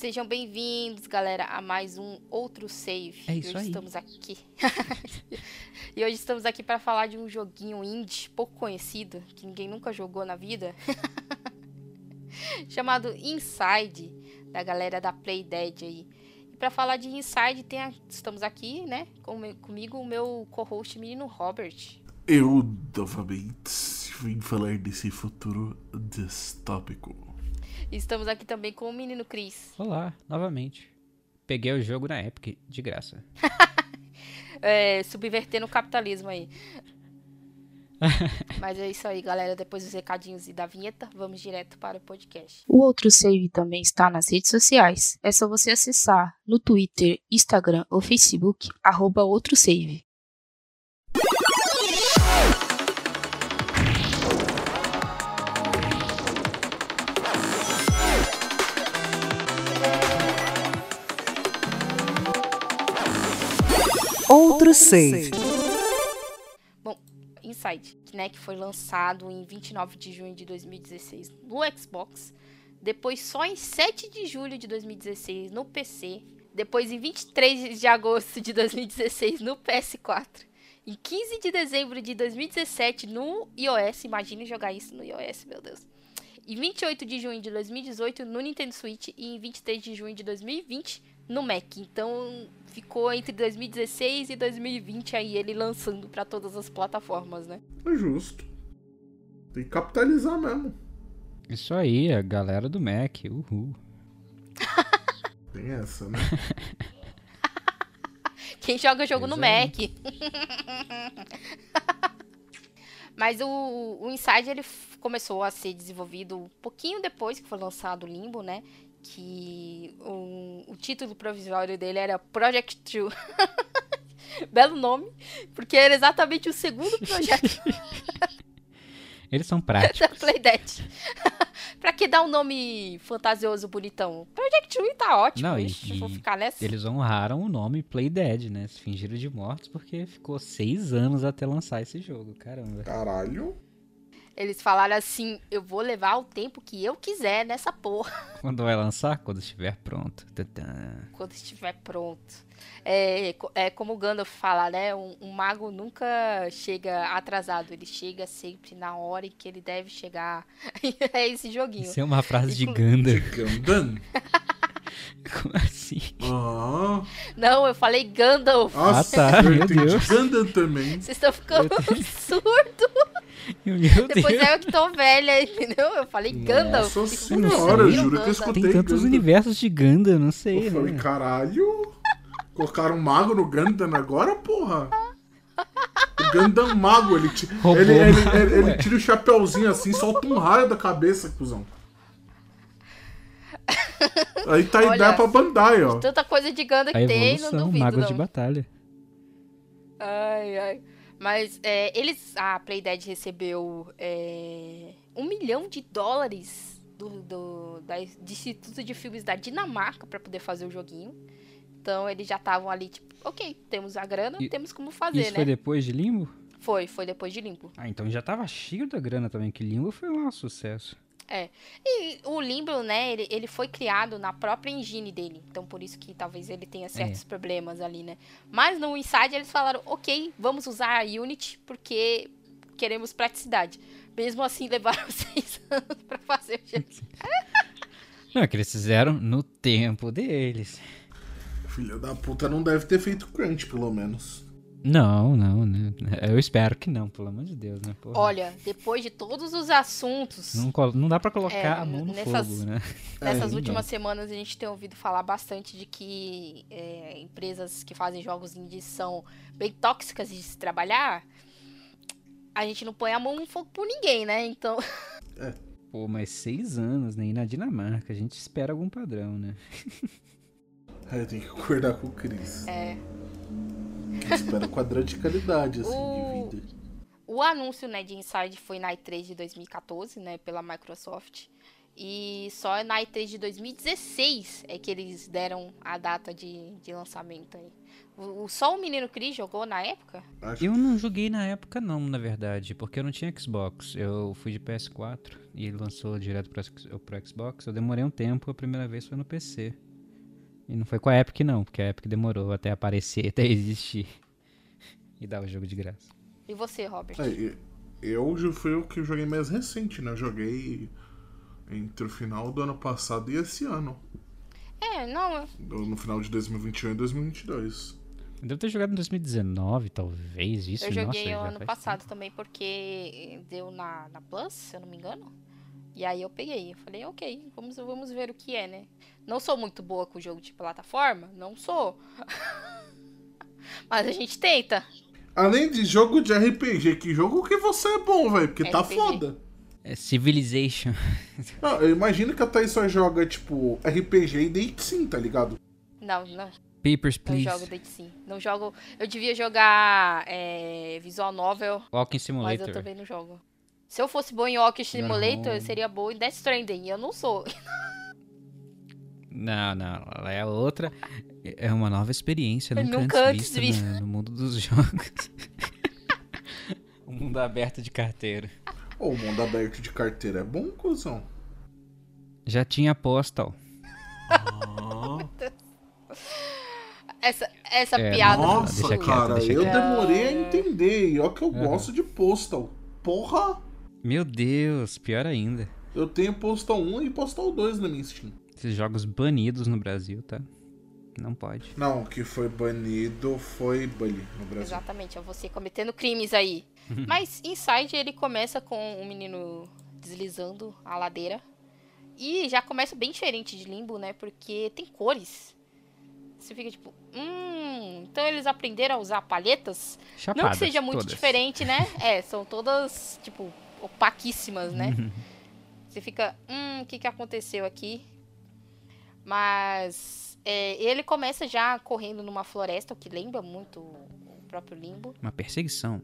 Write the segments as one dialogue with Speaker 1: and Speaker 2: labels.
Speaker 1: Sejam bem-vindos, galera, a mais um outro save.
Speaker 2: É isso
Speaker 1: e hoje
Speaker 2: aí.
Speaker 1: estamos aqui. e hoje estamos aqui para falar de um joguinho indie pouco conhecido, que ninguém nunca jogou na vida, chamado Inside, da galera da Play Dead aí. E para falar de Inside, tem a- estamos aqui, né, com- comigo o meu co-host menino Robert.
Speaker 3: Eu, novamente, vim falar desse futuro distópico.
Speaker 1: Estamos aqui também com o menino Chris.
Speaker 2: Olá, novamente. Peguei o jogo na Epic, de graça.
Speaker 1: é, subvertendo o capitalismo aí. Mas é isso aí, galera. Depois dos recadinhos e da vinheta, vamos direto para o podcast. O outro save também está nas redes sociais. É só você acessar no Twitter, Instagram ou Facebook, arroba outro save.
Speaker 4: Outro save.
Speaker 1: Inside, que, né, que foi lançado em 29 de junho de 2016 no Xbox, depois só em 7 de julho de 2016 no PC, depois em 23 de agosto de 2016 no PS4, em 15 de dezembro de 2017 no iOS, imagine jogar isso no iOS, meu Deus. Em 28 de junho de 2018 no Nintendo Switch e em 23 de junho de 2020 no Mac. Então ficou entre 2016 e 2020 aí ele lançando pra todas as plataformas, né?
Speaker 3: É justo. Tem que capitalizar mesmo.
Speaker 2: Isso aí, a galera do Mac, uhul.
Speaker 3: Tem essa, né?
Speaker 1: Quem joga jogo no. Mac. Mas o, o Inside ele começou a ser desenvolvido um pouquinho depois que foi lançado o Limbo, né? Que o, o título provisório dele era Project True. Belo nome, porque era exatamente o segundo projeto
Speaker 2: Eles são
Speaker 1: da
Speaker 2: práticos.
Speaker 1: Playdead. pra que dar um nome fantasioso, bonitão? Project True tá ótimo,
Speaker 2: Não, e-
Speaker 1: ixi, vou
Speaker 2: e
Speaker 1: ficar nessa.
Speaker 2: Eles honraram o nome Play Dead, né? Se fingiram de mortos porque ficou seis anos até lançar esse jogo. Caramba.
Speaker 3: Caralho.
Speaker 1: Eles falaram assim: eu vou levar o tempo que eu quiser nessa porra.
Speaker 2: Quando vai lançar? Quando estiver pronto. Tadã.
Speaker 1: quando estiver pronto. É, é como o Gandalf fala, né? Um, um mago nunca chega atrasado, ele chega sempre na hora em que ele deve chegar. é esse joguinho.
Speaker 2: Isso é uma frase de Gandalf.
Speaker 3: Gandan?
Speaker 2: Como assim?
Speaker 3: Ah.
Speaker 1: Não, eu falei Gandalf.
Speaker 3: Nossa,
Speaker 2: Ah, tá,
Speaker 3: eu
Speaker 2: meu Deus.
Speaker 3: Gandan também.
Speaker 1: Vocês estão ficando surdos.
Speaker 2: Meu
Speaker 1: Depois
Speaker 2: Deus.
Speaker 1: é eu que tô velha, entendeu? Eu falei Gandalf.
Speaker 3: Nossa senhora, eu juro que eu
Speaker 1: Gandalf?
Speaker 3: escutei
Speaker 2: Tem tantos
Speaker 3: Gundam.
Speaker 2: universos de Gundam, não sei,
Speaker 3: Eu falei,
Speaker 2: né?
Speaker 3: caralho. Colocaram um mago no Gandan agora, porra? O Gandan mago, ele, ti-
Speaker 2: Roubou.
Speaker 3: ele, ele, ele- ele
Speaker 2: Ué.
Speaker 3: tira o chapéuzinho assim, solta um raio da cabeça, cuzão. Aí tá a
Speaker 1: Olha,
Speaker 3: ideia pra Bandai, ó.
Speaker 1: Tanta coisa de Gandalf
Speaker 2: A
Speaker 1: que tem, não duvido,
Speaker 2: magos
Speaker 1: não.
Speaker 2: de batalha.
Speaker 1: Ai, ai. Mas é, eles. A Playdead recebeu é, um milhão de dólares do, do, da- do Instituto de Filmes da Dinamarca pra poder fazer o joguinho. Então eles já estavam ali, tipo, ok, temos a grana,
Speaker 2: E-
Speaker 1: temos como fazer,
Speaker 2: Isso
Speaker 1: né?
Speaker 2: foi depois de Limbo?
Speaker 1: Foi, foi depois de limpo.
Speaker 2: Ah, então já tava cheio da grana também, que Limbo foi um sucesso.
Speaker 1: E o Limbo, né, ele, ele foi criado na própria engine dele. Então por isso que talvez ele tenha certos problemas ali, né? Mas no Inside eles falaram, ok, vamos usar a Unity porque queremos praticidade. Mesmo assim levaram seis anos pra fazer o jogo.
Speaker 2: Não, é que eles fizeram no tempo deles.
Speaker 3: Filha da puta não deve ter feito crunch, pelo menos.
Speaker 2: Não, não, né? Eu espero que não, pelo amor de Deus, né? Porra.
Speaker 1: Olha, depois de todos os assuntos,
Speaker 2: Não, não dá pra colocar
Speaker 1: É,
Speaker 2: a mão no
Speaker 1: nessas-
Speaker 2: fogo, né?
Speaker 1: nessas
Speaker 3: É,
Speaker 1: últimas semanas a gente tem ouvido falar bastante de que é, empresas que fazem jogos indies são bem tóxicas de se trabalhar. A gente não põe a mão no fogo por ninguém, né? Então,
Speaker 2: Pô, mas seis anos, né? E na Dinamarca, a gente espera algum padrão, né?
Speaker 3: É, tem que concordar com o Chris.
Speaker 1: é.
Speaker 3: Espera quadrante de qualidade, assim,
Speaker 1: O-
Speaker 3: de vida.
Speaker 1: O anúncio né, de Inside foi na E3 de 2014, né, pela Microsoft. E só na E3 de 2016 é que eles deram a data de, de lançamento aí. O, o- só o menino Chris jogou na época?
Speaker 3: Acho
Speaker 2: Eu não joguei na época não, na verdade, porque eu não tinha Xbox. Eu fui de PS4 e ele lançou direto pro, pro Xbox. Eu demorei um tempo, a primeira vez foi no PC. E não foi com a Epic, não, porque a Epic demorou até aparecer, até existir. E dar o jogo de graça.
Speaker 1: E você, Robert?
Speaker 3: É, eu já fui o que joguei mais recente, né? Eu joguei entre o final do ano passado e esse ano.
Speaker 1: É, não,
Speaker 3: No final de 2021 e 2022.
Speaker 2: Eu Devo ter jogado em 2019, talvez, isso.
Speaker 1: eu joguei
Speaker 2: Nossa,
Speaker 1: ano passado também porque deu na, na Plus, se eu não me engano. E aí eu peguei. Eu falei, ok, vamos, vamos ver o que é, né? Não sou muito boa com jogo de plataforma, não sou. Mas a gente tenta.
Speaker 3: Além de jogo de RPG, que jogo que você é bom, velho? Porque tá
Speaker 1: RPG.
Speaker 3: foda.
Speaker 2: É Civilization.
Speaker 3: Não, eu imagino que a Thaís só joga, tipo, RPG e Date Sim, tá ligado?
Speaker 1: Não, não,
Speaker 2: Papers,
Speaker 1: não
Speaker 2: Please.
Speaker 1: jogo Date Sim. Não jogo. Eu devia jogar é, Visual Novel,
Speaker 2: Walking
Speaker 1: mas
Speaker 2: Simulator.
Speaker 1: eu também não jogo. Se eu fosse boa em Walking Simulator, eu
Speaker 2: Home.
Speaker 1: seria boa em Death Stranding. E eu não sou.
Speaker 2: Não, não, ela é outra. É uma nova experiência, nunca,
Speaker 1: Nunca
Speaker 2: antes
Speaker 1: antes
Speaker 2: vista na- no mundo dos jogos. um mundo aberto de carteira.
Speaker 3: Ô, o mundo aberto de carteira é bom, cuzão?
Speaker 2: Já tinha Postal.
Speaker 1: Essa, essa
Speaker 2: É,
Speaker 1: piada.
Speaker 3: Nossa,
Speaker 2: deixa quieto,
Speaker 3: cara,
Speaker 2: deixa
Speaker 3: eu demorei a entender. E ó que eu
Speaker 2: Aham.
Speaker 3: gosto de Postal. Porra!
Speaker 2: Meu Deus, pior ainda.
Speaker 3: Eu tenho Postal 1 e Postal 2 na minha Steam.
Speaker 2: Esses jogos banidos no Brasil, tá? Não pode.
Speaker 3: Não, o que foi banido foi Bully no Brasil.
Speaker 1: Exatamente, é você cometendo crimes aí. Mas Inside ele começa com um menino deslizando a ladeira. E já começa bem diferente de Limbo, né? Porque tem cores. Você fica tipo, hum, então eles aprenderam a usar palhetas?
Speaker 2: Chapadas,
Speaker 1: Não que seja muito
Speaker 2: todas.
Speaker 1: diferente, né? É, são todas, tipo, opaquíssimas, né? Você fica, hum, o que, que aconteceu aqui? Mas é, ele começa já correndo numa floresta, o que lembra muito o próprio Limbo.
Speaker 2: Uma perseguição.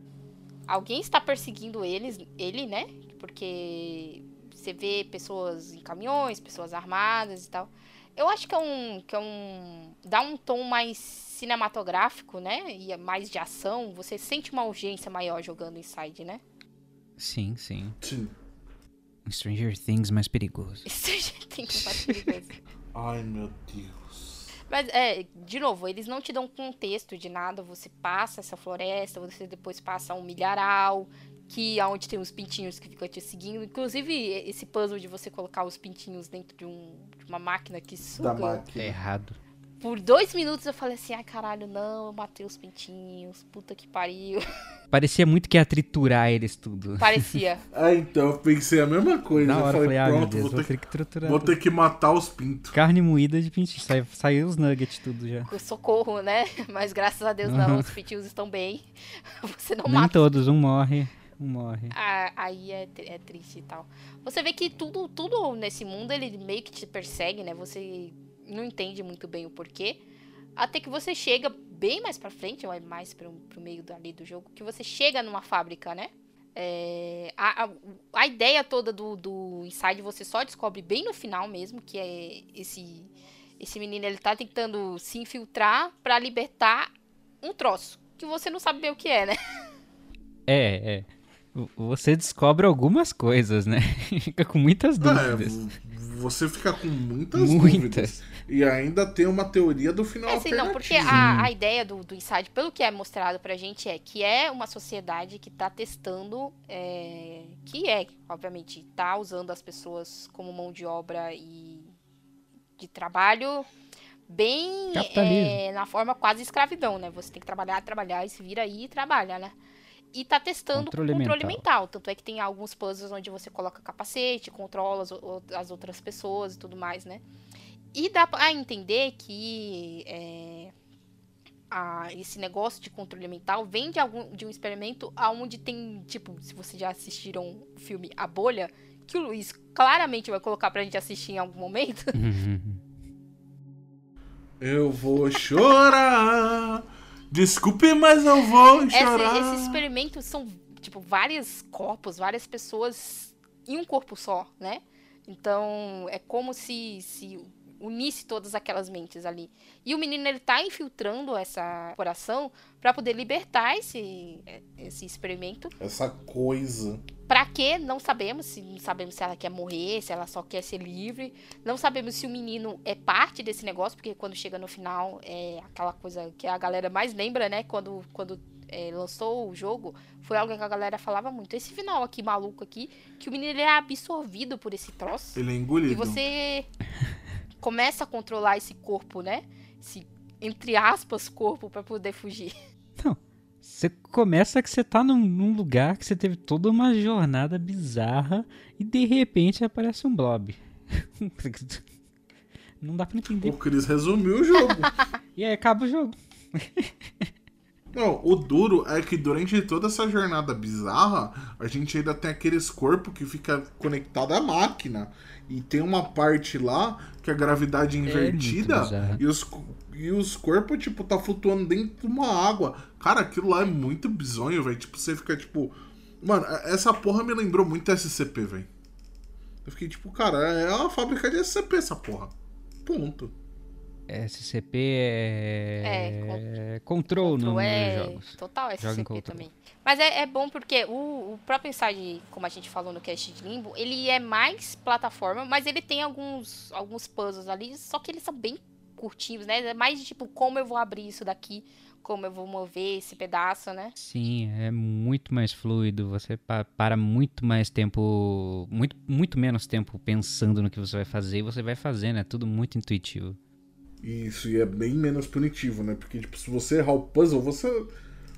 Speaker 1: Alguém está perseguindo eles, ele, né? Porque você vê pessoas em caminhões, pessoas armadas e tal. Eu acho que é um. Que é um dá um tom mais cinematográfico, né? E é mais de ação. Você sente uma urgência maior jogando Inside, né?
Speaker 2: Sim, sim.
Speaker 3: Sim.
Speaker 2: Stranger Things mais perigoso.
Speaker 1: Isso já tem mais perigoso.
Speaker 3: Ai, meu Deus.
Speaker 1: Mas, é, de novo, eles não te dão contexto de nada. Você passa essa floresta, você depois passa um milharal, que é onde tem os pintinhos que ficam te seguindo. Inclusive, esse puzzle de você colocar os pintinhos dentro de, um, de uma máquina que
Speaker 3: Da
Speaker 1: suga.
Speaker 3: máquina.
Speaker 2: É errado.
Speaker 1: Por dois minutos eu falei assim, ai caralho, não, eu matei os pintinhos, puta que pariu.
Speaker 2: Parecia muito que ia triturar eles tudo.
Speaker 1: Parecia.
Speaker 3: Ah, então, eu pensei a mesma coisa.
Speaker 2: Na hora eu
Speaker 3: falei,
Speaker 2: falei, ah,
Speaker 3: pronto,
Speaker 2: Deus,
Speaker 3: vou,
Speaker 2: vou
Speaker 3: ter,
Speaker 2: que triturar.
Speaker 3: vou
Speaker 2: tudo.
Speaker 3: ter que matar os pintos.
Speaker 2: Carne moída de pintinho. Sai- Saiu os nuggets tudo já.
Speaker 1: Socorro, né? Mas graças a Deus
Speaker 2: Uhum.
Speaker 1: não, os pintinhos estão bem. Você não
Speaker 2: Nem
Speaker 1: mata
Speaker 2: todos, um morre, um morre.
Speaker 1: Ah, aí é, é triste e tal. Você vê que tudo, tudo nesse mundo ele meio que te persegue, né? Você não entende muito bem o porquê. Até que você chega bem mais pra frente, ou é mais pro, pro meio dali do jogo, que você chega numa fábrica, né? É, a, a, a ideia toda do, do Inside você só descobre bem no final mesmo, que é esse, esse menino ele tá tentando se infiltrar pra libertar um troço. Que você não sabe bem o que é, né?
Speaker 2: É, é. Você descobre algumas coisas, né? Fica com muitas
Speaker 3: É,
Speaker 2: dúvidas.
Speaker 3: v- você fica com muitas,
Speaker 2: Muitas.
Speaker 3: dúvidas. E ainda tem uma teoria do final
Speaker 1: É assim, não, porque a, a ideia do, do Inside, pelo que é mostrado pra gente, é que é uma sociedade que tá testando, é, que é, obviamente, tá usando as pessoas como mão de obra e de trabalho bem é, na forma quase escravidão, né? Você tem que trabalhar, trabalhar e se vira aí e trabalha, né? E tá testando
Speaker 2: Controle
Speaker 1: controle,
Speaker 2: mental.
Speaker 1: mental. Tanto é que tem alguns puzzles onde você coloca capacete, controla as, as outras pessoas e tudo mais, né? E dá a entender que é, a- esse negócio de controle mental vem de, algum, de um experimento onde tem, tipo, se vocês já assistiram o filme A Bolha, que o Luiz claramente vai colocar pra gente assistir em algum momento.
Speaker 3: Eu vou chorar. Desculpe, mas eu vou
Speaker 1: Esse,
Speaker 3: chorar.
Speaker 1: esse experimento são, tipo, vários corpos, várias pessoas em um corpo só, né? Então, é como se, se unisse todas aquelas mentes ali. E o menino ele tá infiltrando essa corporação para poder libertar esse, esse experimento.
Speaker 3: Essa coisa.
Speaker 1: Pra quê? Não sabemos. Se, não sabemos se ela quer morrer, se ela só quer ser livre. Não sabemos se o menino é parte desse negócio, porque quando chega no final é aquela coisa que a galera mais lembra, né? Quando, quando é, lançou o jogo, foi algo que a galera falava muito. Esse final aqui, maluco aqui, que o menino ele é absorvido por esse troço.
Speaker 3: Ele é engolido.
Speaker 1: E você começa a controlar esse corpo, né? Esse, entre aspas, corpo para poder fugir.
Speaker 2: Não. Você começa que você tá num, num, lugar que você teve toda uma jornada bizarra e de repente aparece um blob. Não dá pra entender.
Speaker 3: O Chris resumiu o jogo.
Speaker 2: e aí acaba o jogo.
Speaker 3: Não, o duro é que durante toda essa jornada bizarra, a gente ainda tem aqueles corpos que fica conectado à máquina. E tem uma parte lá que a gravidade é invertida é e, os, e os corpos, tipo, tá flutuando dentro de uma água. Cara, aquilo lá é muito bizonho, velho. Tipo, você fica, tipo. Mano, essa porra me lembrou muito SCP, velho. Eu fiquei, tipo, cara, é uma fábrica de SCP essa porra. Ponto.
Speaker 2: SCP é. É. Control, no é... jogos.
Speaker 1: Total SCP também. Mas é, é bom porque o, o, próprio Inside, como a gente falou no cast de Limbo, ele é mais plataforma, mas ele tem alguns, alguns puzzles ali, só que eles são bem curtinhos, né? É mais de tipo, como eu vou abrir isso daqui, como eu vou mover esse pedaço, né?
Speaker 2: Sim, é muito mais fluido. Você para muito mais tempo, muito, muito menos tempo pensando no que você vai fazer e você vai fazendo. É tudo muito intuitivo.
Speaker 3: Isso, e é bem menos punitivo, né? Porque, tipo, se você errar o puzzle, você.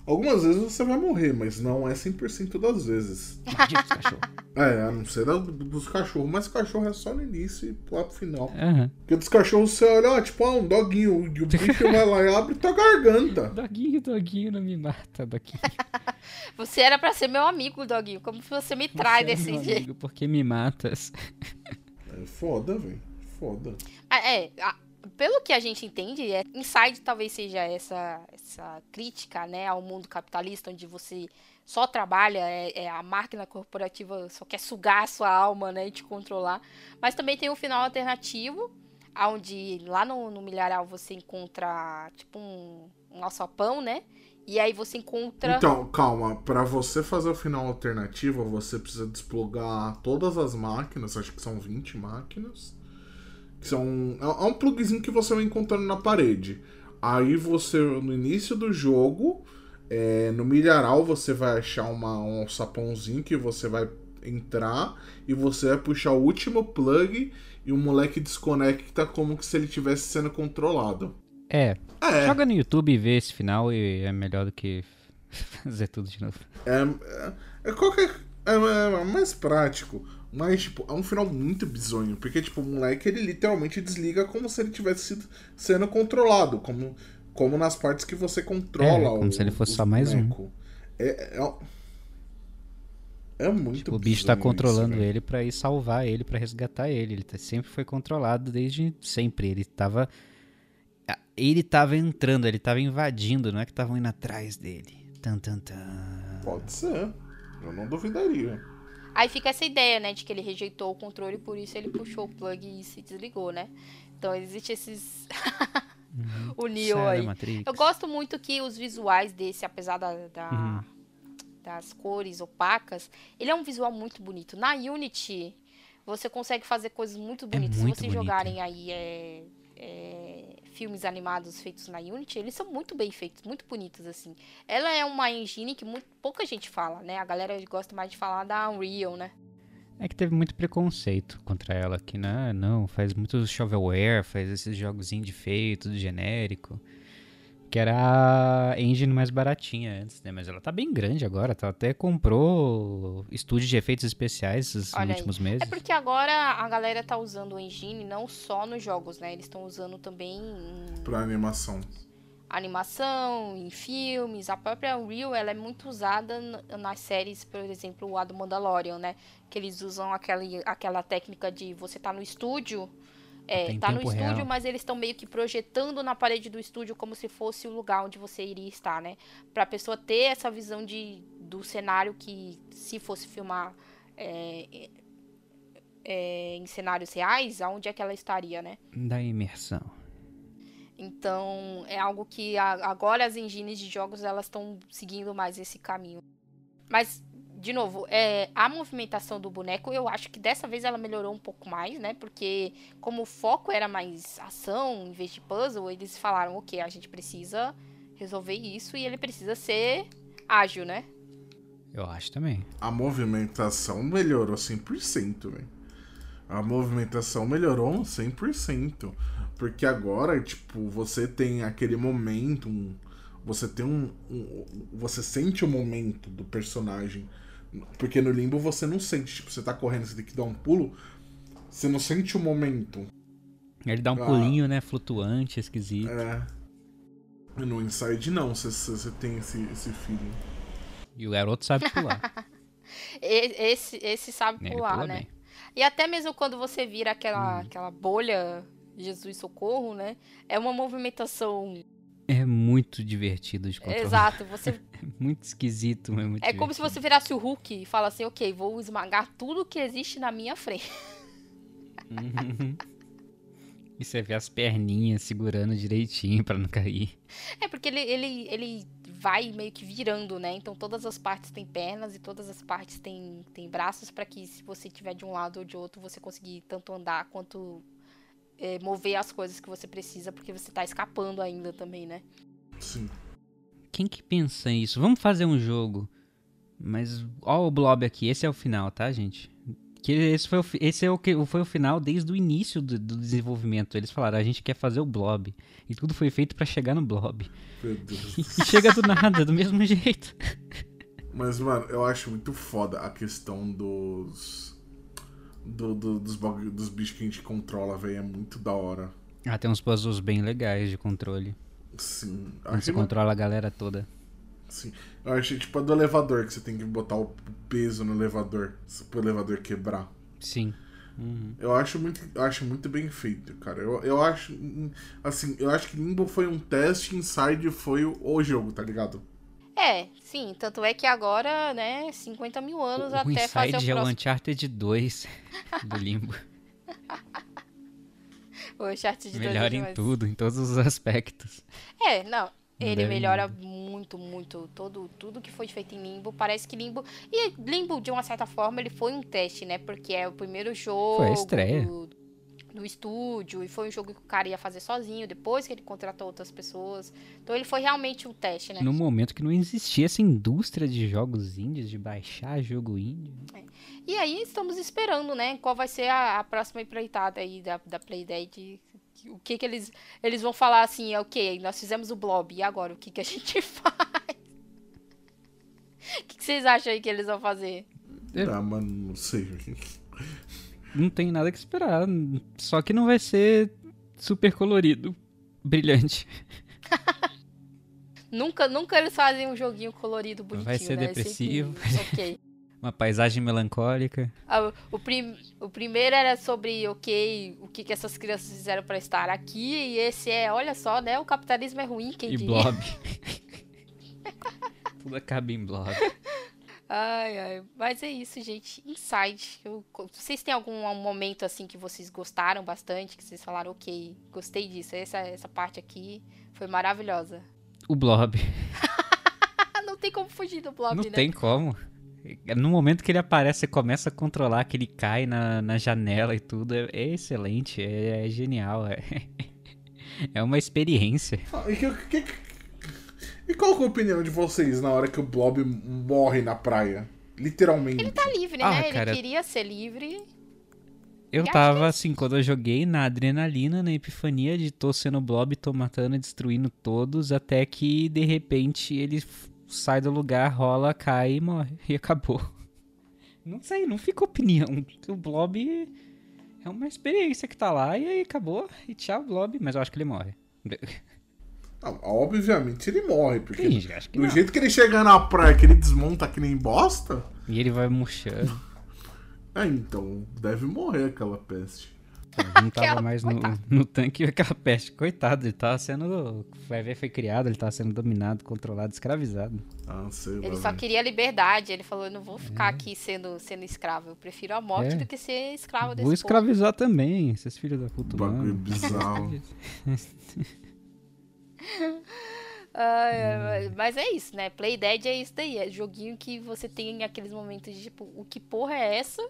Speaker 3: Algumas vezes você vai morrer, mas não é 100% das vezes. é, a não ser da, dos cachorros. Mas cachorro é só no início e lá pro final.
Speaker 2: Uhum.
Speaker 3: Porque dos cachorros você olha, tipo, ah, um doguinho. E o bicho vai lá e abre tua garganta.
Speaker 2: Doguinho, doguinho, não me mata, doguinho.
Speaker 1: você era pra ser meu amigo, doguinho. Como você me trai você desse é jeito? Amigo
Speaker 2: porque me matas.
Speaker 3: É foda, velho. Foda.
Speaker 1: Ah, é, pelo que a gente entende, é, Inside talvez seja essa, essa crítica né, ao mundo capitalista, onde você só trabalha, é, é, a máquina corporativa só quer sugar a sua alma né, e te controlar. Mas também tem um final alternativo, onde lá no, no milharal você encontra tipo um, um alçapão, né? E aí você encontra.
Speaker 3: Então, calma, para você fazer o final alternativo, você precisa desplugar todas as máquinas, acho que são 20 máquinas. Que são, é, é um plugzinho que você vai encontrando na parede. Aí você, no início do jogo, é, no milharal, você vai achar uma, um sapãozinho que você vai entrar e você vai puxar o último plug e o moleque desconecta como se ele estivesse sendo controlado.
Speaker 2: É. é. Joga no YouTube e vê esse final e é melhor do que fazer tudo de novo.
Speaker 3: É, é, é qualquer. É, é mais prático. Mas, tipo, é um final muito bizonho. Porque, tipo, o moleque, ele literalmente desliga como se ele tivesse sido, sendo controlado. Como, como nas partes que você controla. É,
Speaker 2: como
Speaker 3: o,
Speaker 2: se ele fosse só mais um.
Speaker 3: É, é, é muito tipo,
Speaker 2: O bicho tá controlando isso, ele para ir salvar ele, para resgatar ele. Ele tá, sempre foi controlado desde sempre. Ele tava. Ele tava entrando, ele tava invadindo, não é que estavam indo atrás dele. Tan, tan, tan.
Speaker 3: Pode ser. Eu não duvidaria.
Speaker 1: Aí fica essa ideia, né, de que ele rejeitou o controle e por isso ele puxou o plug e se desligou, né? Então existe esses. uhum. o Neo aí. Matrix. Eu gosto muito que os visuais desse, apesar da, da uhum. das cores opacas, ele é um visual muito bonito. Na Unity, você consegue fazer coisas muito é bonitas. É muito Se vocês bonito. jogarem aí é, é, filmes animados feitos na Unity, eles são muito bem feitos, muito bonitos, assim. Ela é uma engine que muito, pouca gente fala, né? A galera gosta mais de falar da Unreal, né?
Speaker 2: É que teve muito preconceito contra ela aqui, né? Não, faz muito shovelware, faz esses jogos feio, tudo genérico. Que era a engine mais baratinha antes, né? Mas ela tá bem grande agora. Tá, até comprou estúdio de efeitos especiais nos Olha últimos
Speaker 1: aí.
Speaker 2: meses.
Speaker 1: É porque agora a galera tá usando o engine não só nos jogos, né? Eles estão usando também em...
Speaker 3: Pra animação.
Speaker 1: Animação, em filmes. A própria Unreal, ela é muito usada nas séries, por exemplo, a do Mandalorian, né? Que eles usam aquela, aquela técnica de você tá no estúdio é, tá no estúdio, real. mas eles estão meio que projetando na parede do estúdio como se fosse o lugar onde você iria estar, né? Pra pessoa ter essa visão de, do cenário que, se fosse filmar é, é, em cenários reais, aonde é que ela estaria, né?
Speaker 2: Da imersão.
Speaker 1: Então, é algo que a, agora as engines de jogos elas estão seguindo mais esse caminho. Mas, de novo, é, a movimentação do boneco, eu acho que dessa vez ela melhorou um pouco mais, né? Porque como o foco era mais ação em vez de puzzle, eles falaram, ok, a gente precisa resolver isso e ele precisa ser ágil, né?
Speaker 2: Eu acho também.
Speaker 3: A movimentação melhorou 100%, velho. A movimentação melhorou 100%. Porque agora, tipo, você tem aquele momento, um, você tem um, um, Você sente o momento do personagem. Porque no limbo você não sente, tipo, você tá correndo, você tem que dar um pulo. Você não sente o momento.
Speaker 2: Ele dá um ah, pulinho, né? Flutuante, esquisito.
Speaker 3: É. No Inside não, você, você tem esse, esse feeling.
Speaker 2: E o garoto sabe pular.
Speaker 1: esse, esse sabe pular, né? Bem. E até mesmo quando você vira aquela, hum. aquela bolha Jesus Socorro, né? É uma movimentação.
Speaker 2: É muito divertido de controlar.
Speaker 1: Exato, você.
Speaker 2: é muito esquisito, mas é muito
Speaker 1: É como se você virasse o Hulk e falasse assim, ok, vou esmagar tudo que existe na minha frente.
Speaker 2: Uhum. E você vê as perninhas segurando direitinho para não cair.
Speaker 1: É, porque ele, ele, ele vai meio que virando, né? Então todas as partes têm pernas e todas as partes têm, têm braços para que se você tiver de um lado ou de outro, você conseguir tanto andar quanto é, mover as coisas que você precisa, porque você tá escapando ainda também, né?
Speaker 3: Sim.
Speaker 2: Quem que pensa isso? Vamos fazer um jogo. Mas ó o blob aqui, esse é o final, tá, gente? Que esse foi o, esse é o que foi o final desde o início do, do, desenvolvimento. Eles falaram, a gente quer fazer o blob. E tudo foi feito para chegar no blob.
Speaker 3: Meu Deus.
Speaker 2: e chega do nada, do mesmo jeito.
Speaker 3: Mas, mano, eu acho muito foda a questão dos. Do, do, dos, dos bichos que a gente controla, velho. É muito da hora.
Speaker 2: Ah, tem uns puzzles bem legais de controle.
Speaker 3: Sim.
Speaker 2: Você controla a galera toda.
Speaker 3: Sim. Eu achei tipo a do elevador, que você tem que botar o peso no elevador, pro elevador quebrar.
Speaker 2: Sim. Uhum.
Speaker 3: Eu acho muito, eu acho muito bem feito, cara. Eu, eu acho. Assim, eu acho que Limbo foi um teste, Inside foi o, o jogo, tá ligado?
Speaker 1: É, sim. Tanto é que agora, né, 50 mil anos o, até
Speaker 2: o
Speaker 1: fazer o
Speaker 2: próximo...
Speaker 1: é
Speaker 2: o Uncharted 2 do Limbo.
Speaker 1: o Uncharted 2
Speaker 2: Melhor em tudo, em todos os aspectos.
Speaker 1: É, não. Ele melhora muito, muito todo tudo que foi feito em Limbo. Parece que Limbo e Limbo de uma certa forma ele foi um teste, né? Porque é o primeiro jogo
Speaker 2: foi a estreia.
Speaker 1: Do, do estúdio e foi um jogo que o cara ia fazer sozinho depois que ele contratou outras pessoas. Então ele foi realmente um teste, né?
Speaker 2: No momento que não existia essa indústria de jogos indies, de baixar jogo indie.
Speaker 1: É. E aí estamos esperando, né? Qual vai ser a, a próxima empreitada aí da, da Playdead o que que eles eles vão falar assim, é ok, nós fizemos o blob, e agora o que que a gente faz? O que, que, vocês acham aí que eles vão fazer?
Speaker 3: Ah, mano, não sei.
Speaker 2: Não tem nada que esperar, só que não vai ser super colorido, brilhante.
Speaker 1: nunca, nunca eles fazem um joguinho colorido bonitinho,
Speaker 2: Vai ser
Speaker 1: né?
Speaker 2: depressivo.
Speaker 1: Sempre... ok.
Speaker 2: Uma paisagem melancólica.
Speaker 1: Ah, o, prim, o primeiro era sobre, ok, o que, que essas crianças fizeram para estar aqui. E esse é, olha só, né? O capitalismo é ruim, quem
Speaker 2: e
Speaker 1: diria.
Speaker 2: blob. Tudo acaba em blob.
Speaker 1: Ai, ai. Mas é isso, gente. Inside. Eu, vocês têm algum momento assim que vocês gostaram bastante? Que vocês falaram, ok, gostei disso. Essa, essa parte aqui foi maravilhosa.
Speaker 2: O blob.
Speaker 1: Não tem como fugir do blob,
Speaker 2: Não
Speaker 1: né?
Speaker 2: Não tem como. No momento que ele aparece, você começa a controlar que ele cai na, na janela e tudo. É, é excelente, é, é, genial. É, é uma experiência.
Speaker 3: Ah, e, que, que, e, qual é a opinião de vocês na hora que o Blob morre na praia? Literalmente.
Speaker 1: Ele tá livre,
Speaker 2: ah,
Speaker 1: né?
Speaker 2: Cara,
Speaker 1: ele queria ser livre.
Speaker 2: Eu tava assim, quando eu joguei na adrenalina, na epifania de tô sendo Blob, tô matando, destruindo todos, até que de repente ele sai do lugar, rola, cai e morre. E acabou. Não sei, não fica opinião. O Blob é uma experiência que tá lá e aí acabou. E tchau, Blob. Mas eu acho que ele morre.
Speaker 3: Não, obviamente ele morre, porque
Speaker 2: Sim, acho que
Speaker 3: do
Speaker 2: não.
Speaker 3: jeito que ele chega na praia, que ele desmonta que nem bosta.
Speaker 2: E ele vai murchando.
Speaker 3: É, então deve morrer aquela peste.
Speaker 2: Não tava mais no, no tanque aquela peste. Coitado, ele tava sendo. Vai ver, foi criado, ele tava sendo dominado, controlado, escravizado.
Speaker 3: Ah, sei lá.
Speaker 1: Ele só queria liberdade. Ele falou: eu não vou ficar aqui sendo, sendo escravo. Eu prefiro a morte
Speaker 2: É.
Speaker 1: do que ser escravo desse
Speaker 2: Vou escravizar também, esses filhos da puta.
Speaker 3: Bagulho bizarro.
Speaker 1: Ai, Mas é isso, né? Play Dead é isso daí. É joguinho que você tem aqueles momentos de tipo, o que porra é essa?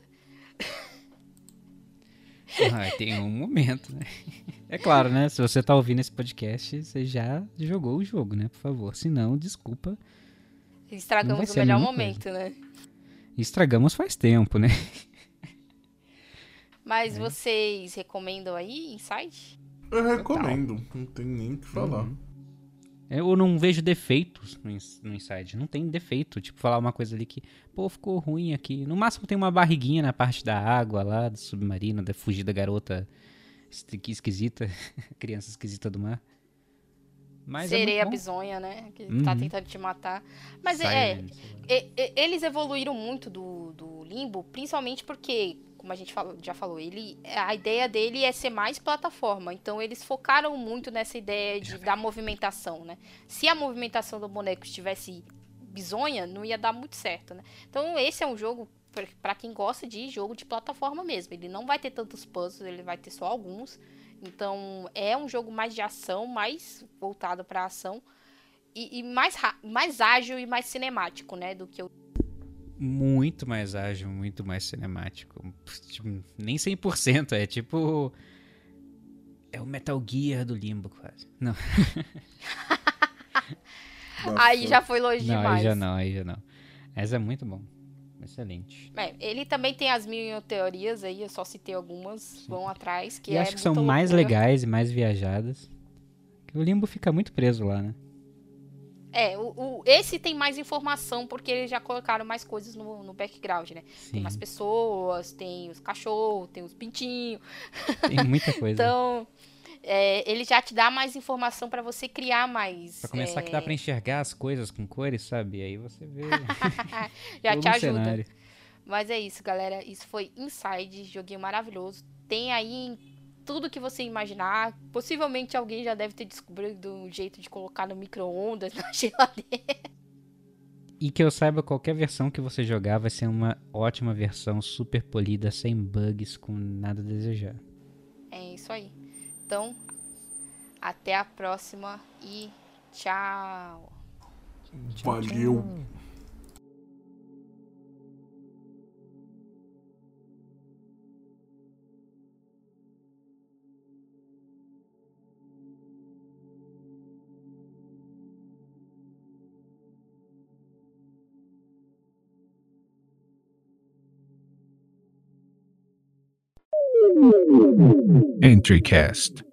Speaker 2: Ah, tem um momento, né? É claro, né? Se você tá ouvindo esse podcast, você já jogou o jogo, né? Por favor. Se não, desculpa.
Speaker 1: Estragamos o melhor momento, né?
Speaker 2: Estragamos faz tempo, né?
Speaker 1: Mas vocês recomendam aí Inside?
Speaker 3: Eu recomendo. Não tem nem o que falar.
Speaker 2: Uhum. Eu não vejo defeitos no, ins- no Inside. Não tem defeito. Tipo, falar uma coisa ali que, pô, ficou ruim aqui. No máximo tem uma barriguinha na parte da água lá, do submarino, da fugir da garota esquisita, criança esquisita do mar. Mas é
Speaker 1: Sereia
Speaker 2: bom.
Speaker 1: bizonha, né? Que tá
Speaker 2: Uhum.
Speaker 1: tentando te matar. Mas é. E- e- eles evoluíram muito do, do Limbo, principalmente porque, como a gente falou- já falou, ele, a ideia dele é ser mais plataforma. Então eles focaram muito nessa ideia de, da movimentação, né? Se a movimentação do boneco estivesse bizonha, não ia dar muito certo, né? Então esse é um jogo pra quem gosta de jogo de plataforma mesmo. Ele não vai ter tantos puzzles, ele vai ter só alguns. Então é um jogo mais de ação, mais voltado pra ação. E, e mais, mais ágil e mais cinemático, né? Do que o
Speaker 2: Muito mais ágil, muito mais cinemático. Tipo, nem 100%, é tipo... É o Metal Gear do Limbo, quase. Não,
Speaker 1: Aí já foi longe
Speaker 2: não
Speaker 1: demais.
Speaker 2: aí já não, aí já não. Mas é muito bom. Excelente.
Speaker 1: É, ele também tem as mil teorias aí, eu só citei algumas, vão atrás, que
Speaker 2: e
Speaker 1: é
Speaker 2: acho que são mais
Speaker 1: loucura.
Speaker 2: legais e mais viajadas. Que o Limbo fica muito preso lá, né?
Speaker 1: É, o, o- esse tem mais informação, porque eles já colocaram mais coisas no, no background, né? Tem
Speaker 2: Sim,
Speaker 1: mais pessoas, tem os cachorros, tem os pintinhos.
Speaker 2: tem muita coisa.
Speaker 1: Então, é, ele já te dá mais informação pra você criar mais.
Speaker 2: Pra começar
Speaker 1: é,
Speaker 2: que dá pra enxergar as coisas com cores, sabe? Aí você vê
Speaker 1: já te ajuda.
Speaker 2: cenário.
Speaker 1: Mas é isso, galera. Isso foi Inside, joguinho maravilhoso. Tem aí tudo que você imaginar. Possivelmente alguém já deve ter descobrido um jeito de colocar no micro-ondas, na geladeira.
Speaker 2: E que eu saiba, qualquer versão que você jogar vai ser uma ótima versão, super polida, sem bugs, com nada a desejar.
Speaker 1: É isso aí. Então, até a próxima e tchau.
Speaker 3: Valeu.
Speaker 4: EntryCast.